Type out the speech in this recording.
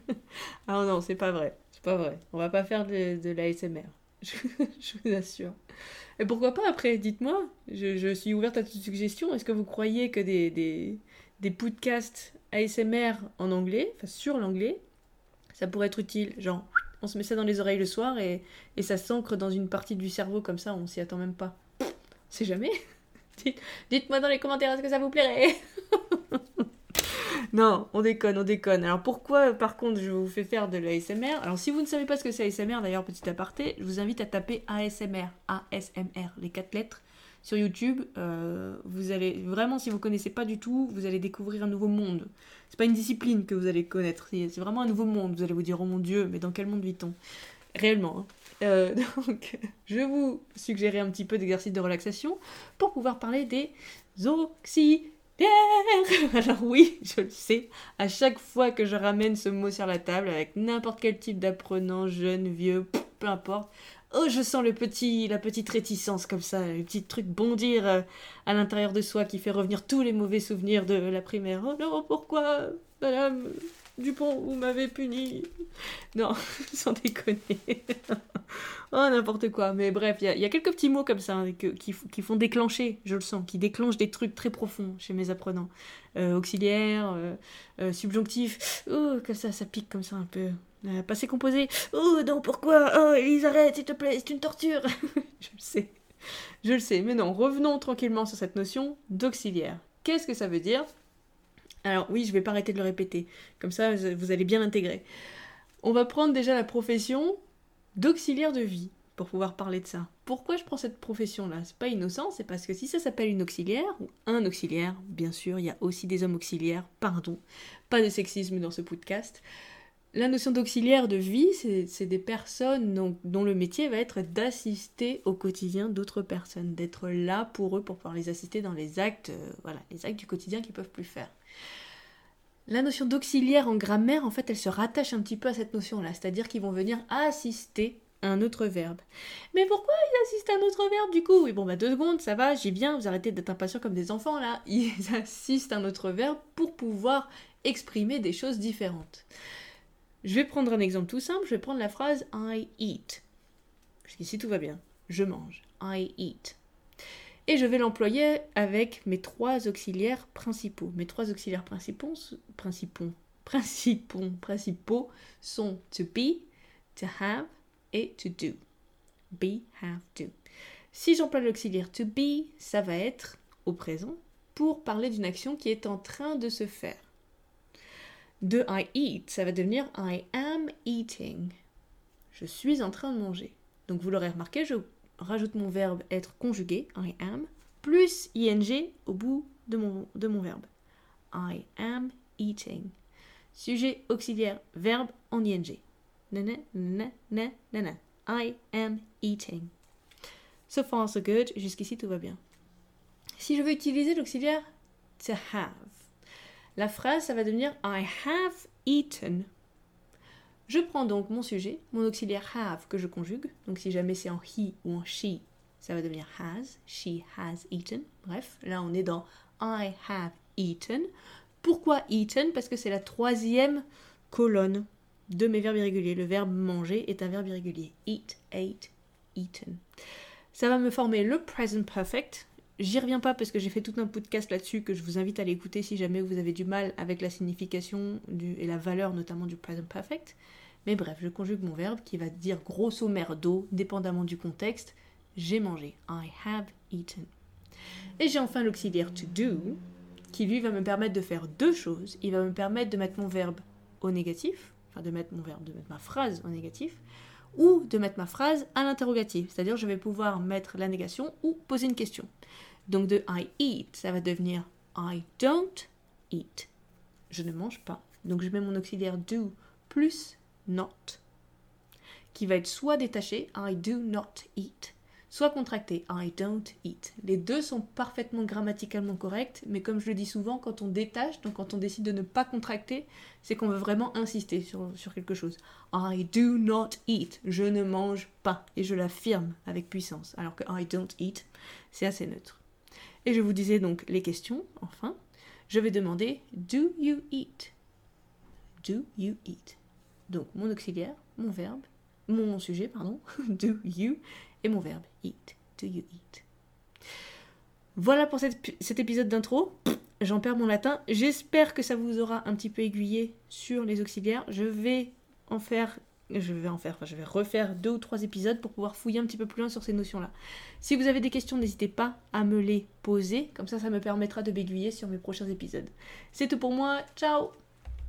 ah non, c'est pas vrai. C'est pas vrai. On va pas faire de, l'ASMR. Je, je vous assure. Et pourquoi pas après Dites-moi. Je, je suis ouverte à toute suggestion. Est-ce que vous croyez que des, des, des podcasts ASMR en anglais, enfin sur l'anglais, ça pourrait être utile? Genre, on se met ça dans les oreilles le soir et, et ça s'ancre dans une partie du cerveau comme ça, on s'y attend même pas. C'est jamais Dites- Dites-moi dans les commentaires, est-ce que ça vous plairait? Non, on déconne, on déconne. Alors pourquoi, par contre, je vous fais faire de l'ASMR Alors si vous ne savez pas ce que c'est ASMR, d'ailleurs, petit aparté, je vous invite à taper ASMR, ASMR, les quatre lettres, sur YouTube. Euh, vous allez, vraiment, si vous connaissez pas du tout, vous allez découvrir un nouveau monde. C'est pas une discipline que vous allez connaître, c'est vraiment un nouveau monde. Vous allez vous dire, oh mon Dieu, mais dans quel monde vit-on? Réellement. hein. Euh, donc, je vous suggérer un petit peu d'exercice de relaxation pour pouvoir parler des Alors oui, je le sais, à chaque fois que je ramène ce mot sur la table avec n'importe quel type d'apprenant, jeune, vieux, peu importe, oh je sens le petit, la petite réticence comme ça, le petit truc bondir euh, à l'intérieur de soi qui fait revenir tous les mauvais souvenirs de la primaire. Oh non, pourquoi, Madame Dupont, vous m'avez puni? Non, sans déconner. Oh, n'importe quoi. Mais bref, il y, a- quelques petits mots comme ça hein, qui, font déclencher, je le sens, qui déclenchent des trucs très profonds chez mes apprenants. Euh, auxiliaire, euh, euh, subjonctif, oh, comme ça, ça pique comme ça un peu. Passé composé, oh non, pourquoi? Oh, Elise, arrête, s'il te plaît, c'est une torture Je le sais, je le sais. Mais non, revenons tranquillement sur cette notion d'auxiliaire. Qu'est-ce que ça veut dire? Alors oui, je vais pas arrêter de le répéter, comme ça vous allez bien l'intégrer. On va prendre déjà la profession d'auxiliaire de vie pour pouvoir parler de ça. Pourquoi je prends cette profession-là? C'est pas innocent, c'est parce que si ça s'appelle une auxiliaire, ou un auxiliaire, bien sûr, il y a aussi des hommes auxiliaires, pardon, pas de sexisme dans ce podcast. La notion d'auxiliaire de vie, c'est des personnes dont, dont le métier va être d'assister au quotidien d'autres personnes, d'être là pour eux, pour pouvoir les assister dans les actes, euh, voilà, les actes du quotidien qu'ils peuvent plus faire. La notion d'auxiliaire en grammaire, en fait, elle se rattache un petit peu à cette notion-là, c'est-à-dire qu'ils vont venir assister un autre verbe. Mais pourquoi ils assistent à un autre verbe du coup? Oui, bon, bah deux secondes, ça va, j'y viens, vous arrêtez d'être impatients comme des enfants là. Ils assistent à un autre verbe pour pouvoir exprimer des choses différentes. Je vais prendre un exemple tout simple, je vais prendre la phrase I eat. Jusqu'ici tout va bien. Je mange. I eat. Et je vais l'employer avec mes trois auxiliaires principaux. Mes trois auxiliaires principaux, principaux, principaux, principaux sont to be, to have et to do. Be, have, do. Si j'emploie l'auxiliaire to be, ça va être au présent pour parler d'une action qui est en train de se faire. De I eat, ça va devenir I am eating. Je suis en train de manger. Donc vous l'aurez remarqué, je rajoute mon verbe être conjugué, I am, plus ing au bout de mon, de mon verbe. I am eating. Sujet auxiliaire, verbe en ing. Nana, nana, nana. I am eating. So far, so good. Jusqu'ici, tout va bien. Si je veux utiliser l'auxiliaire to have, la phrase, ça va devenir I have eaten. Je prends donc mon sujet, mon auxiliaire have que je conjugue. Donc si jamais c'est en he ou en she, ça va devenir has. She has eaten. Bref, là on est dans I have eaten. Pourquoi eaten? Parce que c'est la troisième colonne de mes verbes irréguliers. Le verbe manger est un verbe irrégulier. Eat, ate, eaten. Ça va me former le present perfect. J'y reviens pas parce que j'ai fait tout un podcast là-dessus que je vous invite à l'écouter si jamais vous avez du mal avec la signification du, et la valeur notamment du present perfect. Mais bref, je conjugue mon verbe qui va dire grosso merdo, dépendamment du contexte, j'ai mangé. I have eaten. Et j'ai enfin l'auxiliaire to do, qui lui va me permettre de faire deux choses. Il va me permettre de mettre mon verbe au négatif, enfin de mettre mon verbe, de mettre ma phrase au négatif, ou de mettre ma phrase à l'interrogatif. C'est-à-dire je vais pouvoir mettre la négation ou poser une question. Donc de I eat, ça va devenir I don't eat. Je ne mange pas. Donc je mets mon auxiliaire do plus not, qui va être soit détaché, I do not eat, soit contracté, I don't eat. Les deux sont parfaitement grammaticalement corrects, mais comme je le dis souvent, quand on détache, donc quand on décide de ne pas contracter, c'est qu'on veut vraiment insister sur, sur quelque chose. I do not eat, je ne mange pas, et je l'affirme avec puissance, alors que I don't eat, c'est assez neutre. Et je vous disais donc les questions, enfin. Je vais demander Do you eat? Do you eat? Donc mon auxiliaire, mon verbe, mon sujet, pardon, do you, et mon verbe eat, do you eat. Voilà pour cet épisode d'intro. J'en perds mon latin. J'espère que ça vous aura un petit peu aiguillé sur les auxiliaires. Je vais en faire je vais en faire, enfin, je vais refaire deux ou trois épisodes pour pouvoir fouiller un petit peu plus loin sur ces notions-là. Si vous avez des questions, n'hésitez pas à me les poser, comme ça ça me permettra de m'aiguiller sur mes prochains épisodes. C'est tout pour moi, ciao